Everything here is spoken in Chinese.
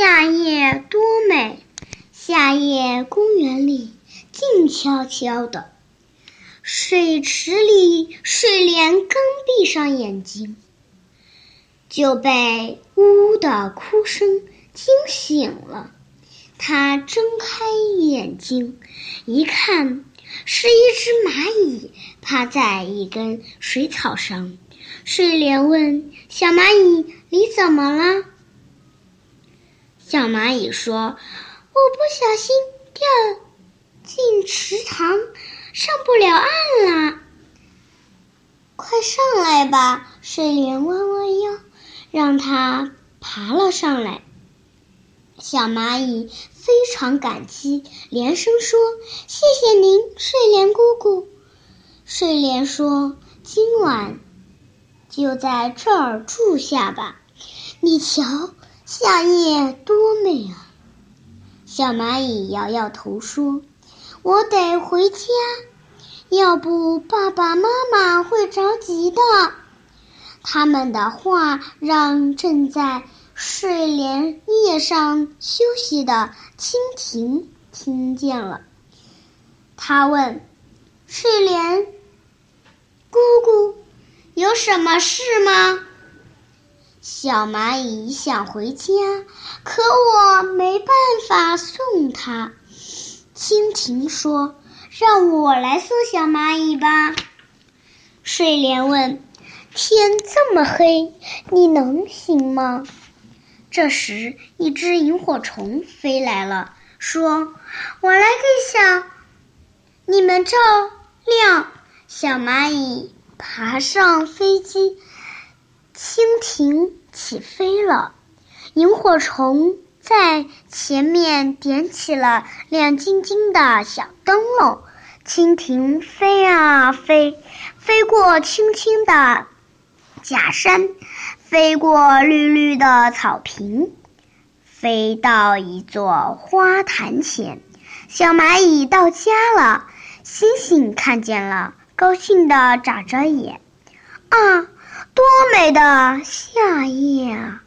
夏夜多美！夏夜公园里静悄悄的，水池里睡莲刚闭上眼睛，就被呜呜的哭声惊醒了。他睁开眼睛，一看，是一只蚂蚁趴在一根水草上。睡莲问：“小蚂蚁，你怎么了？”小蚂蚁说：“我不小心掉进池塘，上不了岸啦。”快上来吧！睡莲弯弯腰，让它爬了上来。小蚂蚁非常感激，连声说：“谢谢您，睡莲姑姑。”睡莲说：“今晚就在这儿住下吧，你瞧。”夏夜多美啊！小蚂蚁摇摇头说：“我得回家，要不爸爸妈妈会着急的。”他们的话让正在睡莲叶上休息的蜻蜓听见了。他问：“睡莲姑姑，有什么事吗？”小蚂蚁想回家，可我没办法送它。蜻蜓说：“让我来送小蚂蚁吧。”睡莲问：“天这么黑，你能行吗？”这时，一只萤火虫飞来了，说：“我来给小你们照亮。”小蚂蚁爬上飞机。蜻蜓起飞了，萤火虫在前面点起了亮晶晶的小灯笼。蜻蜓飞啊飞，飞过青青的假山，飞过绿绿的草坪，飞到一座花坛前。小蚂蚁到家了，星星看见了，高兴地眨着眼。啊！多美的夏夜啊！